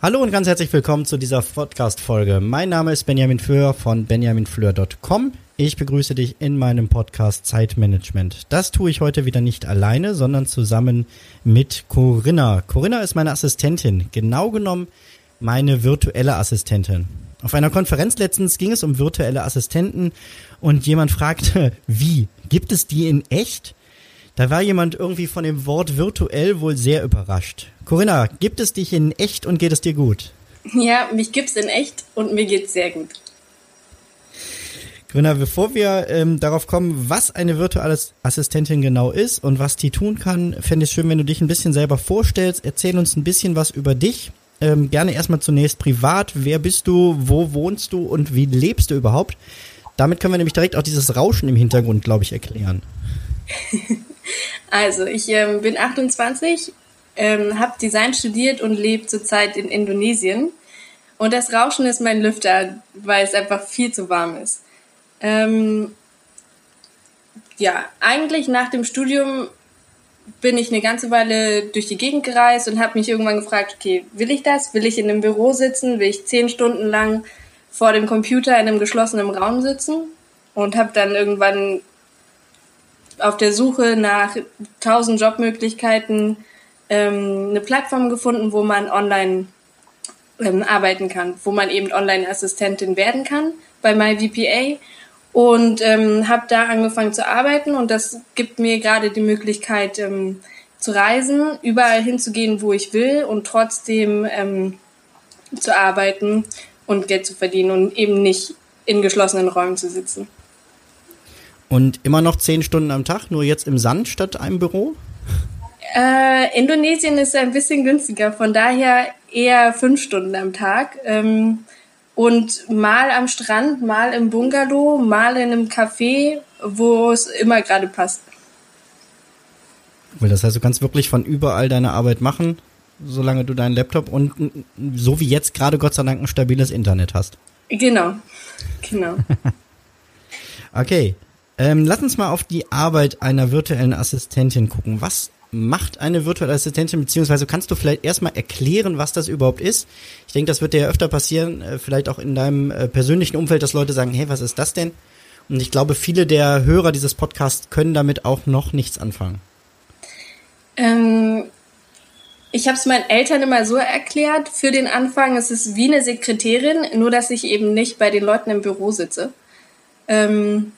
Hallo und ganz herzlich willkommen zu dieser Podcast-Folge. Mein Name ist Benjamin Fleur von benjaminfleur.com. Ich begrüße dich in meinem Podcast Zeitmanagement. Das tue ich heute wieder nicht alleine, sondern zusammen mit Corinna. Corinna ist meine Assistentin, genau genommen meine virtuelle Assistentin. Auf einer Konferenz letztens ging es um virtuelle Assistenten und jemand fragte, wie? Gibt es die in echt? Da war jemand irgendwie von dem Wort virtuell wohl sehr überrascht. Corinna, gibt es dich in echt und geht es dir gut? Ja, mich gibt's in echt und mir geht's sehr gut. Corinna, bevor wir ähm, darauf kommen, was eine virtuelle Assistentin genau ist und was die tun kann, fände ich es schön, wenn du dich ein bisschen selber vorstellst. Erzähl uns ein bisschen was über dich ähm, gerne erstmal zunächst privat. Wer bist du? Wo wohnst du? Und wie lebst du überhaupt? Damit können wir nämlich direkt auch dieses Rauschen im Hintergrund, glaube ich, erklären. Also, ich ähm, bin 28, ähm, habe Design studiert und lebe zurzeit in Indonesien. Und das Rauschen ist mein Lüfter, weil es einfach viel zu warm ist. Ähm, ja, eigentlich nach dem Studium bin ich eine ganze Weile durch die Gegend gereist und habe mich irgendwann gefragt, okay, will ich das? Will ich in einem Büro sitzen? Will ich zehn Stunden lang vor dem Computer in einem geschlossenen Raum sitzen? Und habe dann irgendwann auf der Suche nach tausend Jobmöglichkeiten ähm, eine Plattform gefunden, wo man online ähm, arbeiten kann, wo man eben Online-Assistentin werden kann bei MyVPA und ähm, habe da angefangen zu arbeiten und das gibt mir gerade die Möglichkeit ähm, zu reisen, überall hinzugehen, wo ich will und trotzdem ähm, zu arbeiten und Geld zu verdienen und eben nicht in geschlossenen Räumen zu sitzen. Und immer noch zehn Stunden am Tag, nur jetzt im Sand statt einem Büro? Äh, Indonesien ist ein bisschen günstiger, von daher eher fünf Stunden am Tag. Ähm, und mal am Strand, mal im Bungalow, mal in einem Café, wo es immer gerade passt. das heißt, du kannst wirklich von überall deine Arbeit machen, solange du deinen Laptop und so wie jetzt gerade Gott sei Dank ein stabiles Internet hast. Genau, genau. okay, ähm, lass uns mal auf die Arbeit einer virtuellen Assistentin gucken. Was macht eine virtuelle Assistentin, beziehungsweise kannst du vielleicht erstmal erklären, was das überhaupt ist? Ich denke, das wird dir ja öfter passieren, äh, vielleicht auch in deinem äh, persönlichen Umfeld, dass Leute sagen, hey, was ist das denn? Und ich glaube, viele der Hörer dieses Podcasts können damit auch noch nichts anfangen. Ähm, ich habe es meinen Eltern immer so erklärt, für den Anfang, es ist wie eine Sekretärin, nur dass ich eben nicht bei den Leuten im Büro sitze. Ähm,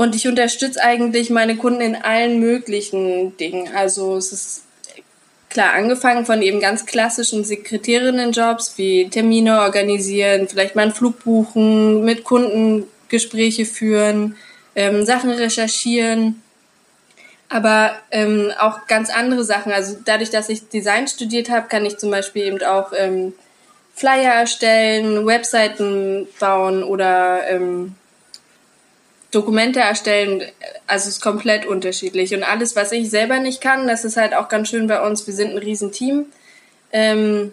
und ich unterstütze eigentlich meine Kunden in allen möglichen Dingen. Also es ist klar angefangen von eben ganz klassischen Sekretärinnenjobs wie Termine organisieren, vielleicht mal einen Flug buchen, mit Kunden Gespräche führen, ähm, Sachen recherchieren. Aber ähm, auch ganz andere Sachen. Also dadurch, dass ich Design studiert habe, kann ich zum Beispiel eben auch ähm, Flyer erstellen, Webseiten bauen oder ähm, Dokumente erstellen, also es ist komplett unterschiedlich. Und alles, was ich selber nicht kann, das ist halt auch ganz schön bei uns, wir sind ein Riesenteam. Ähm,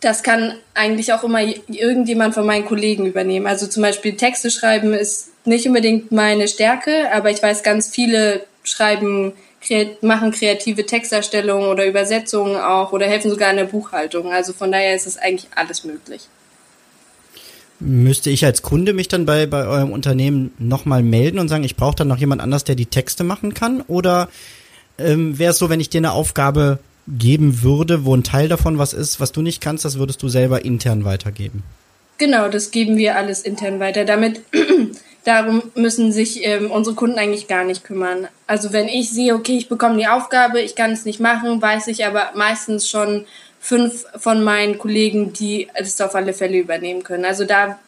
das kann eigentlich auch immer irgendjemand von meinen Kollegen übernehmen. Also zum Beispiel Texte schreiben ist nicht unbedingt meine Stärke, aber ich weiß, ganz viele schreiben, machen kreative Texterstellungen oder Übersetzungen auch oder helfen sogar in der Buchhaltung. Also von daher ist es eigentlich alles möglich. Müsste ich als Kunde mich dann bei, bei eurem Unternehmen nochmal melden und sagen, ich brauche dann noch jemand anders, der die Texte machen kann? Oder ähm, wäre es so, wenn ich dir eine Aufgabe geben würde, wo ein Teil davon was ist, was du nicht kannst, das würdest du selber intern weitergeben? Genau, das geben wir alles intern weiter. Damit darum müssen sich ähm, unsere Kunden eigentlich gar nicht kümmern. Also wenn ich sehe, okay, ich bekomme die Aufgabe, ich kann es nicht machen, weiß ich aber meistens schon, fünf von meinen Kollegen, die es auf alle Fälle übernehmen können. Also da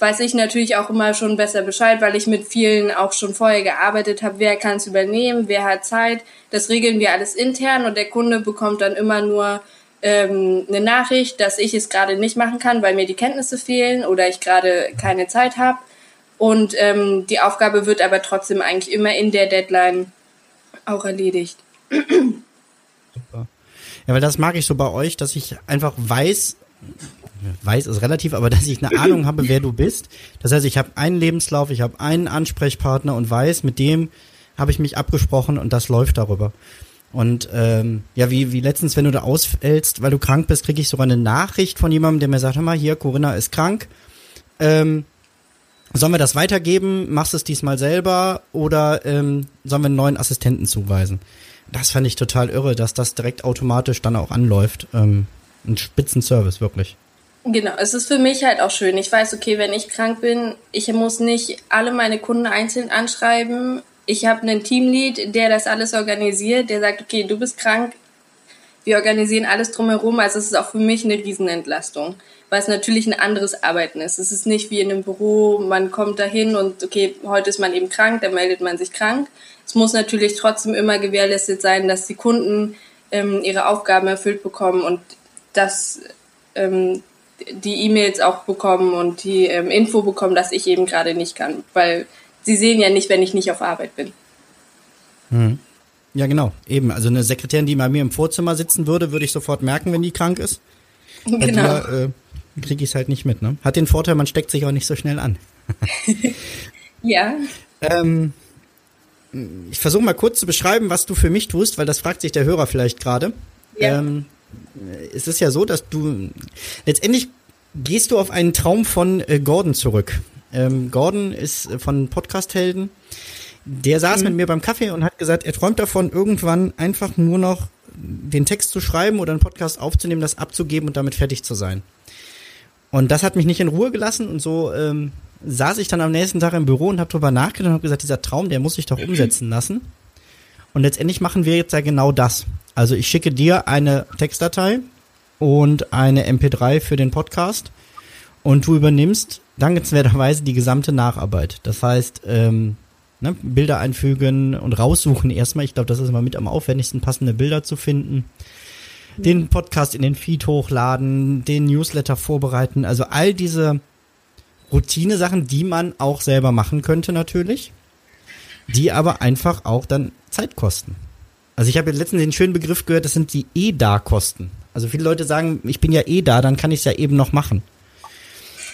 weiß ich natürlich auch immer schon besser Bescheid, weil ich mit vielen auch schon vorher gearbeitet habe, wer kann es übernehmen, wer hat Zeit. Das regeln wir alles intern und der Kunde bekommt dann immer nur ähm, eine Nachricht, dass ich es gerade nicht machen kann, weil mir die Kenntnisse fehlen oder ich gerade keine Zeit habe. Und ähm, die Aufgabe wird aber trotzdem eigentlich immer in der Deadline auch erledigt. Ja, weil das mag ich so bei euch, dass ich einfach weiß, weiß ist relativ, aber dass ich eine Ahnung habe, wer du bist. Das heißt, ich habe einen Lebenslauf, ich habe einen Ansprechpartner und weiß, mit dem habe ich mich abgesprochen und das läuft darüber. Und ähm, ja, wie, wie letztens, wenn du da ausfällst, weil du krank bist, kriege ich sogar eine Nachricht von jemandem, der mir sagt, hör mal, hier, Corinna ist krank. Ähm, sollen wir das weitergeben? Machst du es diesmal selber oder ähm, sollen wir einen neuen Assistenten zuweisen? Das fand ich total irre, dass das direkt automatisch dann auch anläuft. Ähm, ein Spitzenservice, wirklich. Genau, es ist für mich halt auch schön. Ich weiß, okay, wenn ich krank bin, ich muss nicht alle meine Kunden einzeln anschreiben. Ich habe einen Teamlead, der das alles organisiert, der sagt, okay, du bist krank, wir organisieren alles drumherum. Also es ist auch für mich eine Riesenentlastung, weil es natürlich ein anderes Arbeiten ist. Es ist nicht wie in einem Büro, man kommt dahin und okay, heute ist man eben krank, dann meldet man sich krank. Es muss natürlich trotzdem immer gewährleistet sein, dass die Kunden ähm, ihre Aufgaben erfüllt bekommen und dass ähm, die E-Mails auch bekommen und die ähm, Info bekommen, dass ich eben gerade nicht kann, weil sie sehen ja nicht, wenn ich nicht auf Arbeit bin. Hm. Ja, genau, eben. Also eine Sekretärin, die bei mir im Vorzimmer sitzen würde, würde ich sofort merken, wenn die krank ist. Bei genau. Dir, äh, kriege ich es halt nicht mit. Ne? Hat den Vorteil, man steckt sich auch nicht so schnell an. ja. Ähm, ich versuche mal kurz zu beschreiben, was du für mich tust, weil das fragt sich der Hörer vielleicht gerade. Ja. Ähm, es ist ja so, dass du letztendlich gehst du auf einen Traum von äh, Gordon zurück. Ähm, Gordon ist äh, von Podcast-Helden. Der saß mhm. mit mir beim Kaffee und hat gesagt, er träumt davon, irgendwann einfach nur noch den Text zu schreiben oder einen Podcast aufzunehmen, das abzugeben und damit fertig zu sein. Und das hat mich nicht in Ruhe gelassen und so ähm, saß ich dann am nächsten Tag im Büro und habe drüber nachgedacht und habe gesagt, dieser Traum, der muss sich doch umsetzen lassen. Und letztendlich machen wir jetzt ja genau das. Also ich schicke dir eine Textdatei und eine MP3 für den Podcast und du übernimmst dankenswerterweise die gesamte Nacharbeit. Das heißt, ähm, ne, Bilder einfügen und raussuchen erstmal. Ich glaube, das ist immer mit am aufwendigsten, passende Bilder zu finden. Den Podcast in den Feed hochladen, den Newsletter vorbereiten. Also all diese Routine-Sachen, die man auch selber machen könnte natürlich, die aber einfach auch dann Zeit kosten. Also ich habe letztens den schönen Begriff gehört, das sind die E-Da-Kosten. Also viele Leute sagen, ich bin ja eh da, dann kann ich es ja eben noch machen.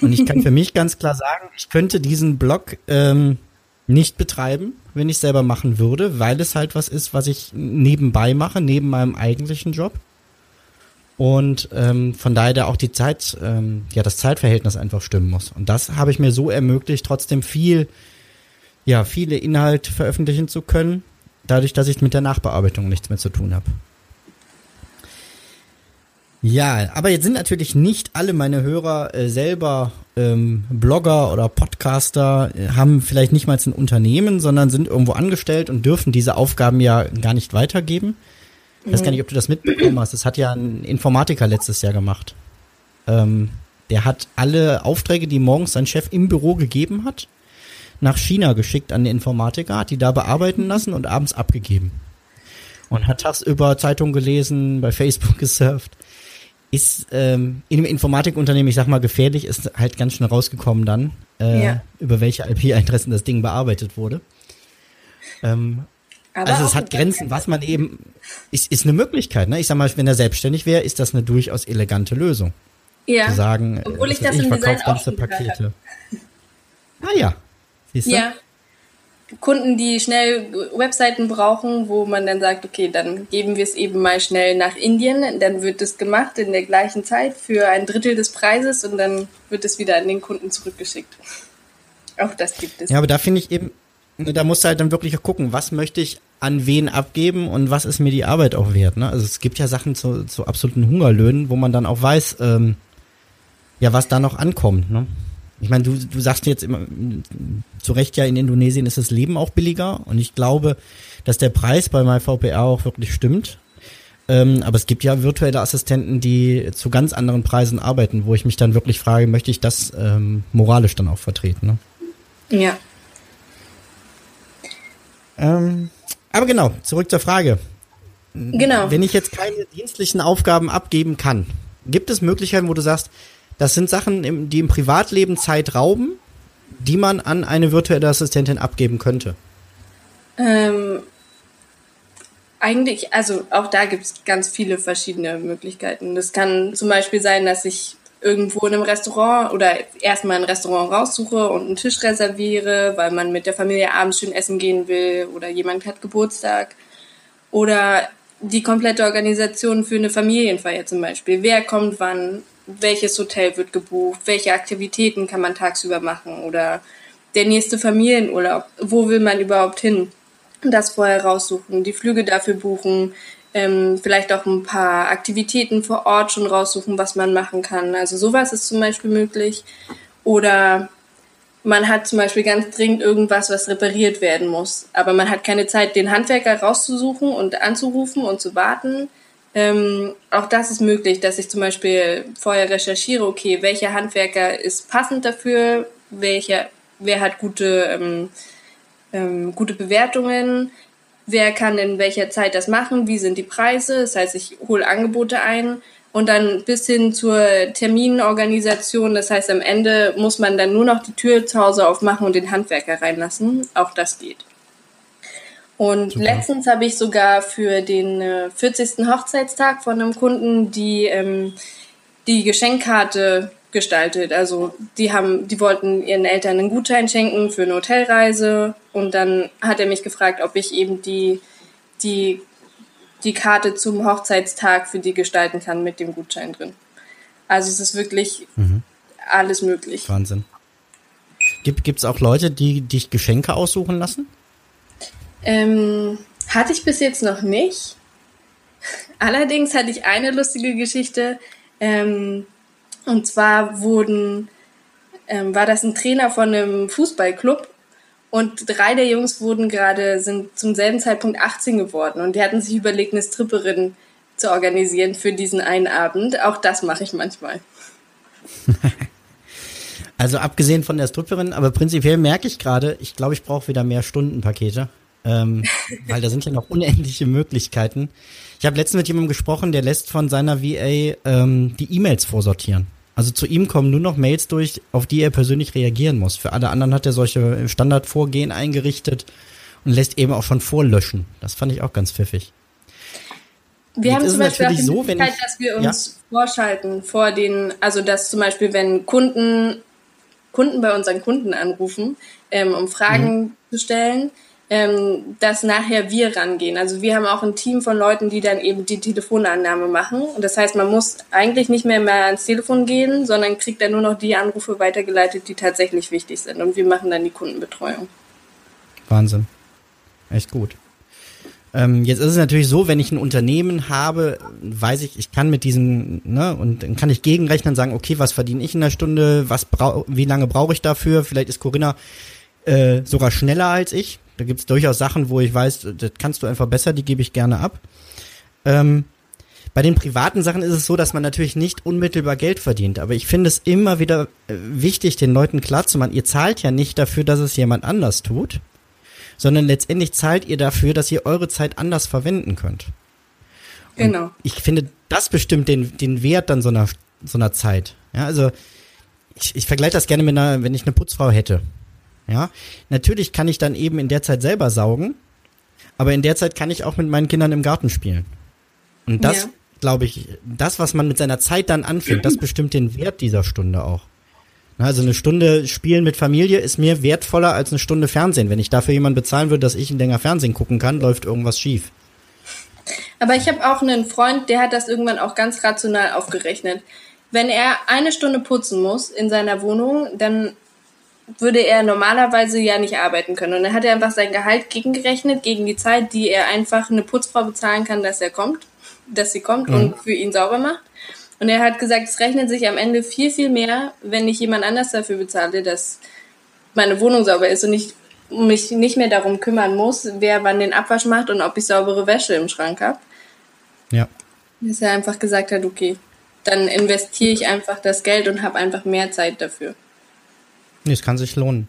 Und ich kann für mich ganz klar sagen, ich könnte diesen Blog ähm, nicht betreiben, wenn ich selber machen würde, weil es halt was ist, was ich nebenbei mache, neben meinem eigentlichen Job. Und ähm, von daher da auch die Zeit, ähm, ja, das Zeitverhältnis einfach stimmen muss. Und das habe ich mir so ermöglicht, trotzdem viel, ja, viele Inhalte veröffentlichen zu können, dadurch, dass ich mit der Nachbearbeitung nichts mehr zu tun habe. Ja, aber jetzt sind natürlich nicht alle meine Hörer äh, selber ähm, Blogger oder Podcaster, äh, haben vielleicht nicht mal ein Unternehmen, sondern sind irgendwo angestellt und dürfen diese Aufgaben ja gar nicht weitergeben. Ich weiß gar nicht, ob du das mitbekommen hast. Das hat ja ein Informatiker letztes Jahr gemacht. Ähm, der hat alle Aufträge, die morgens sein Chef im Büro gegeben hat, nach China geschickt an den Informatiker, hat die da bearbeiten lassen und abends abgegeben. Und hat tagsüber Zeitung gelesen, bei Facebook gesurft ist ähm, in einem Informatikunternehmen, ich sag mal, gefährlich, ist halt ganz schnell rausgekommen dann, äh, ja. über welche IP-Adressen das Ding bearbeitet wurde. Ähm, also es hat Grenzen, was man eben, ist, ist eine Möglichkeit. Ne? Ich sag mal, wenn er selbstständig wäre, ist das eine durchaus elegante Lösung. Ja. Zu sagen, Obwohl ich das ich, im verkaufe ganze Pakete. Ah ja. Siehst du? Ja. Kunden, die schnell Webseiten brauchen, wo man dann sagt, okay, dann geben wir es eben mal schnell nach Indien, dann wird es gemacht in der gleichen Zeit für ein Drittel des Preises und dann wird es wieder an den Kunden zurückgeschickt. Auch das gibt es. Ja, aber da finde ich eben, da musst du halt dann wirklich gucken, was möchte ich an wen abgeben und was ist mir die Arbeit auch wert. Ne? Also es gibt ja Sachen zu, zu absoluten Hungerlöhnen, wo man dann auch weiß, ähm, ja, was da noch ankommt. Ne? Ich meine, du, du sagst jetzt immer, zu Recht ja, in Indonesien ist das Leben auch billiger und ich glaube, dass der Preis bei MyVPR auch wirklich stimmt. Ähm, aber es gibt ja virtuelle Assistenten, die zu ganz anderen Preisen arbeiten, wo ich mich dann wirklich frage, möchte ich das ähm, moralisch dann auch vertreten? Ne? Ja. Ähm, aber genau, zurück zur Frage. Genau. Wenn ich jetzt keine dienstlichen Aufgaben abgeben kann, gibt es Möglichkeiten, wo du sagst, das sind Sachen, die im Privatleben Zeit rauben, die man an eine virtuelle Assistentin abgeben könnte? Ähm, eigentlich, also auch da gibt es ganz viele verschiedene Möglichkeiten. Das kann zum Beispiel sein, dass ich irgendwo in einem Restaurant oder erstmal ein Restaurant raussuche und einen Tisch reserviere, weil man mit der Familie abends schön essen gehen will oder jemand hat Geburtstag. Oder die komplette Organisation für eine Familienfeier zum Beispiel. Wer kommt wann? Welches Hotel wird gebucht? Welche Aktivitäten kann man tagsüber machen? Oder der nächste Familienurlaub. Wo will man überhaupt hin? Das vorher raussuchen, die Flüge dafür buchen, ähm, vielleicht auch ein paar Aktivitäten vor Ort schon raussuchen, was man machen kann. Also sowas ist zum Beispiel möglich. Oder man hat zum Beispiel ganz dringend irgendwas, was repariert werden muss, aber man hat keine Zeit, den Handwerker rauszusuchen und anzurufen und zu warten. Ähm, auch das ist möglich, dass ich zum Beispiel vorher recherchiere, okay, welcher Handwerker ist passend dafür, welcher, wer hat gute, ähm, ähm, gute Bewertungen, wer kann in welcher Zeit das machen, wie sind die Preise. Das heißt, ich hole Angebote ein und dann bis hin zur Terminorganisation. Das heißt, am Ende muss man dann nur noch die Tür zu Hause aufmachen und den Handwerker reinlassen. Auch das geht. Und Super. letztens habe ich sogar für den 40. Äh, Hochzeitstag von einem Kunden die, ähm, die Geschenkkarte gestaltet. Also die haben, die wollten ihren Eltern einen Gutschein schenken für eine Hotelreise und dann hat er mich gefragt, ob ich eben die, die, die Karte zum Hochzeitstag für die gestalten kann mit dem Gutschein drin. Also es ist wirklich mhm. alles möglich. Wahnsinn. Gibt es auch Leute, die dich Geschenke aussuchen lassen? Ähm, hatte ich bis jetzt noch nicht. Allerdings hatte ich eine lustige Geschichte. Ähm, und zwar wurden, ähm, war das ein Trainer von einem Fußballclub und drei der Jungs wurden gerade, sind zum selben Zeitpunkt 18 geworden und die hatten sich überlegt, eine Stripperin zu organisieren für diesen einen Abend. Auch das mache ich manchmal. Also abgesehen von der Stripperin, aber prinzipiell merke ich gerade, ich glaube, ich brauche wieder mehr Stundenpakete, ähm, weil da sind ja noch unendliche Möglichkeiten. Ich habe letztens mit jemandem gesprochen, der lässt von seiner VA ähm, die E-Mails vorsortieren. Also zu ihm kommen nur noch Mails durch, auf die er persönlich reagieren muss. Für alle anderen hat er solche Standardvorgehen eingerichtet und lässt eben auch schon vorlöschen. Das fand ich auch ganz pfiffig. Wir Jetzt haben zum Beispiel auch die so, Möglichkeit, dass wir uns ja? vorschalten vor den, also dass zum Beispiel, wenn Kunden, Kunden bei unseren Kunden anrufen, ähm, um Fragen mhm. zu stellen, ähm, dass nachher wir rangehen. Also wir haben auch ein Team von Leuten, die dann eben die Telefonannahme machen. Und das heißt, man muss eigentlich nicht mehr, mehr ans Telefon gehen, sondern kriegt dann nur noch die Anrufe weitergeleitet, die tatsächlich wichtig sind. Und wir machen dann die Kundenbetreuung. Wahnsinn. Echt gut. Ähm, jetzt ist es natürlich so, wenn ich ein Unternehmen habe, weiß ich, ich kann mit diesem, ne, und dann kann ich gegenrechnen und sagen, okay, was verdiene ich in der Stunde, was brau wie lange brauche ich dafür? Vielleicht ist Corinna äh, sogar schneller als ich. Da gibt es durchaus Sachen, wo ich weiß, das kannst du einfach besser, die gebe ich gerne ab. Ähm, bei den privaten Sachen ist es so, dass man natürlich nicht unmittelbar Geld verdient. Aber ich finde es immer wieder äh, wichtig, den Leuten klarzumachen, ihr zahlt ja nicht dafür, dass es jemand anders tut, sondern letztendlich zahlt ihr dafür, dass ihr eure Zeit anders verwenden könnt. Und genau. Ich finde, das bestimmt den, den Wert dann so einer, so einer Zeit. Ja, also ich, ich vergleiche das gerne mit einer, wenn ich eine Putzfrau hätte. Ja, natürlich kann ich dann eben in der Zeit selber saugen, aber in der Zeit kann ich auch mit meinen Kindern im Garten spielen. Und das, ja. glaube ich, das, was man mit seiner Zeit dann anfängt, das bestimmt den Wert dieser Stunde auch. Also eine Stunde Spielen mit Familie ist mir wertvoller als eine Stunde Fernsehen. Wenn ich dafür jemanden bezahlen würde, dass ich länger Fernsehen gucken kann, läuft irgendwas schief. Aber ich habe auch einen Freund, der hat das irgendwann auch ganz rational aufgerechnet. Wenn er eine Stunde putzen muss in seiner Wohnung, dann würde er normalerweise ja nicht arbeiten können. Und dann hat er einfach sein Gehalt gegengerechnet, gegen die Zeit, die er einfach eine Putzfrau bezahlen kann, dass er kommt, dass sie kommt mhm. und für ihn sauber macht. Und er hat gesagt, es rechnet sich am Ende viel, viel mehr, wenn ich jemand anders dafür bezahle, dass meine Wohnung sauber ist und ich mich nicht mehr darum kümmern muss, wer wann den Abwasch macht und ob ich saubere Wäsche im Schrank habe. Ja. Dass er einfach gesagt hat, okay, dann investiere ich einfach das Geld und habe einfach mehr Zeit dafür. Nee, es kann sich lohnen.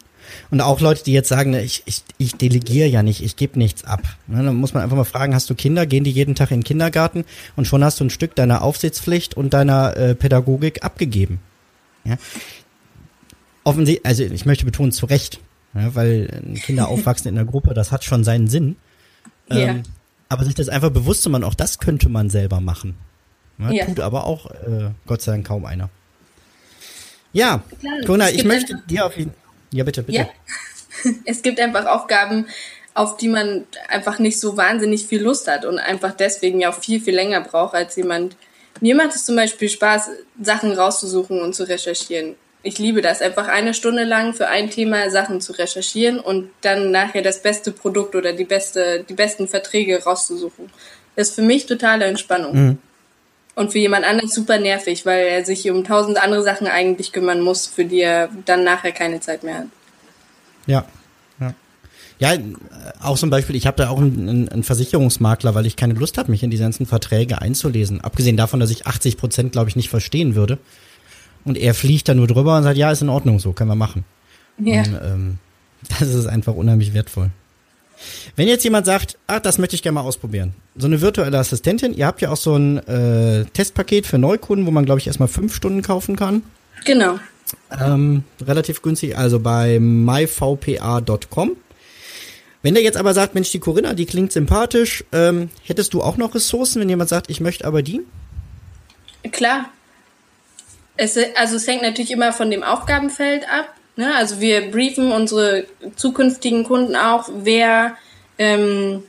Und auch Leute, die jetzt sagen, ich, ich, ich delegiere ja nicht, ich gebe nichts ab. Ne, dann muss man einfach mal fragen, hast du Kinder, gehen die jeden Tag in den Kindergarten und schon hast du ein Stück deiner Aufsichtspflicht und deiner äh, Pädagogik abgegeben. Ja? offensichtlich, also ich möchte betonen, zu Recht, ja, weil Kinder aufwachsen in der Gruppe, das hat schon seinen Sinn. Ja. Ähm, aber sich das einfach bewusst zu machen, auch das könnte man selber machen. Ja, Ja. Tut aber auch, äh, Gott sei Dank, kaum einer. Ja, Klar, es ich möchte einfach- dir auf jeden Ja, bitte, bitte. Ja. Es gibt einfach Aufgaben, auf die man einfach nicht so wahnsinnig viel Lust hat und einfach deswegen ja auch viel, viel länger braucht als jemand. Mir macht es zum Beispiel Spaß, Sachen rauszusuchen und zu recherchieren. Ich liebe das, einfach eine Stunde lang für ein Thema Sachen zu recherchieren und dann nachher das beste Produkt oder die beste, die besten Verträge rauszusuchen. Das ist für mich totale Entspannung. Und für jemand anderes super nervig, weil er sich um tausend andere Sachen eigentlich kümmern muss, für die er dann nachher keine Zeit mehr hat. Ja. Ja, äh, auch zum Beispiel, ich habe da auch einen, einen- einen Versicherungsmakler, weil ich keine Lust habe, mich in die ganzen Verträge einzulesen. Abgesehen davon, dass ich 80 Prozent, glaube ich, nicht verstehen würde. Und er fliegt da nur drüber und sagt, ja, ist in Ordnung, so können wir machen. Ja. Und, ähm, das ist einfach unheimlich wertvoll. Wenn jetzt jemand sagt, ah, das möchte ich gerne mal ausprobieren. So eine virtuelle Assistentin, ihr habt ja auch so ein äh, Testpaket für Neukunden, wo man, glaube ich, erstmal fünf Stunden kaufen kann. Genau. Ähm, relativ günstig, also bei myvpa.com. Wenn der jetzt aber sagt, Mensch, die Corinna, die klingt sympathisch, ähm, hättest du auch noch Ressourcen, wenn jemand sagt, ich möchte aber die? Klar. Es, also es hängt natürlich immer von dem Aufgabenfeld ab. Ne? Also wir briefen unsere zukünftigen Kunden auch, wer, ähm,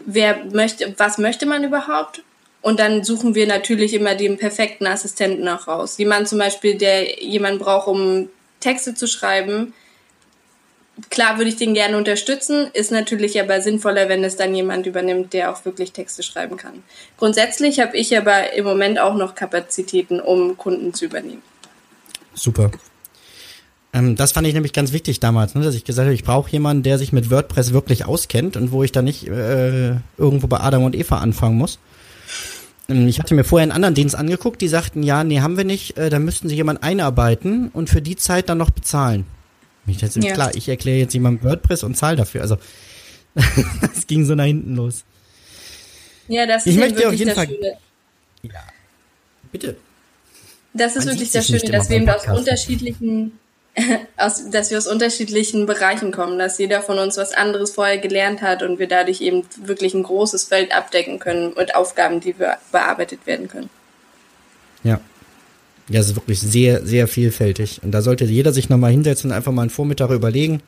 wer möchte, was möchte man überhaupt? Und dann suchen wir natürlich immer den perfekten Assistenten auch raus. Jemand zum Beispiel, der jemand braucht, um Texte zu schreiben. Klar würde ich den gerne unterstützen, ist natürlich aber sinnvoller, wenn es dann jemand übernimmt, der auch wirklich Texte schreiben kann. Grundsätzlich habe ich aber im Moment auch noch Kapazitäten, um Kunden zu übernehmen. Super. Ähm, das fand ich nämlich ganz wichtig damals, ne, dass ich gesagt habe, ich brauche jemanden, der sich mit WordPress wirklich auskennt und wo ich da nicht äh, irgendwo bei Adam und Eva anfangen muss. Ähm, Ich hatte mir vorher einen anderen Dienst angeguckt, die sagten, ja, nee, haben wir nicht, äh, da müssten sie jemanden einarbeiten und für die Zeit dann noch bezahlen. Ich dachte, Ja. klar, ich erkläre jetzt jemandem WordPress und zahle dafür. Also es ging so nach hinten los. Ja, das Ich ist möchte eben auf wirklich jeden das Fall- Schöne. Bitte. Das ist Man wirklich das Schöne, dass wir eben aus unterschiedlichen, aus, dass wir aus unterschiedlichen Bereichen kommen, dass jeder von uns was anderes vorher gelernt hat und wir dadurch eben wirklich ein großes Feld abdecken können mit Aufgaben, die wir bearbeitet werden können. Ja. Ja, es ist wirklich sehr, sehr vielfältig. Und da sollte jeder sich nochmal hinsetzen und einfach mal einen Vormittag überlegen,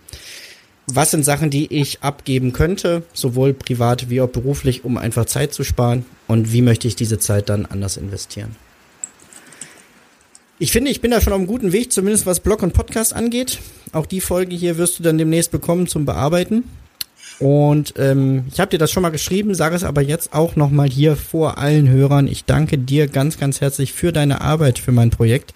was sind Sachen, die ich abgeben könnte, sowohl privat wie auch beruflich, um einfach Zeit zu sparen und wie möchte ich diese Zeit dann anders investieren. Ich finde, ich bin da schon auf einem guten Weg, zumindest was Blog und Podcast angeht. Auch die Folge hier wirst du dann demnächst bekommen zum Bearbeiten. Und ähm, ich habe dir das schon mal geschrieben, sage es aber jetzt auch nochmal hier vor allen Hörern. Ich danke dir ganz, ganz herzlich für deine Arbeit für mein Projekt.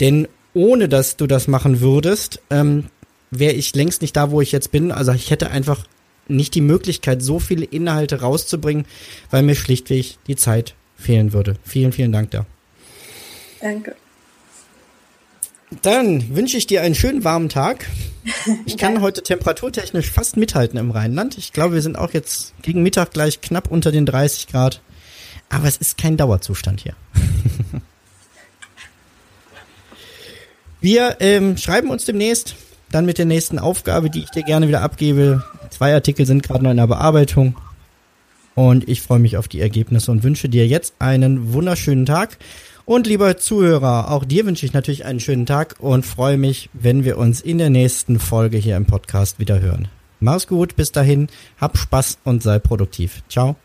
Denn ohne dass du das machen würdest, ähm, wäre ich längst nicht da, wo ich jetzt bin. Also ich hätte einfach nicht die Möglichkeit, so viele Inhalte rauszubringen, weil mir schlichtweg die Zeit fehlen würde. Vielen, vielen Dank da. Danke. Dann wünsche ich dir einen schönen warmen Tag. Ich kann heute temperaturtechnisch fast mithalten im Rheinland. Ich glaube, wir sind auch jetzt gegen Mittag gleich knapp unter den 30 Grad. Aber es ist kein Dauerzustand hier. Wir ähm, schreiben uns demnächst, dann mit der nächsten Aufgabe, die ich dir gerne wieder abgebe. Zwei Artikel sind gerade noch in der Bearbeitung. Und ich freue mich auf die Ergebnisse und wünsche dir jetzt einen wunderschönen Tag. Und lieber Zuhörer, auch dir wünsche ich natürlich einen schönen Tag und freue mich, wenn wir uns in der nächsten Folge hier im Podcast wieder hören. Mach's gut, bis dahin, hab Spaß und sei produktiv. Ciao.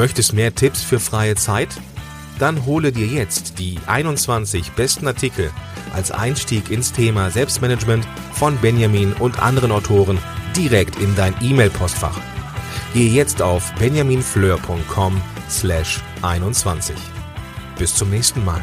Möchtest mehr Tipps für freie Zeit? Dann hole dir jetzt die 21 besten Artikel als Einstieg ins Thema Selbstmanagement von Benjamin und anderen Autoren direkt in dein E-Mail-Postfach. Gehe jetzt auf benjaminfleur.com slash 21. Bis zum nächsten Mal.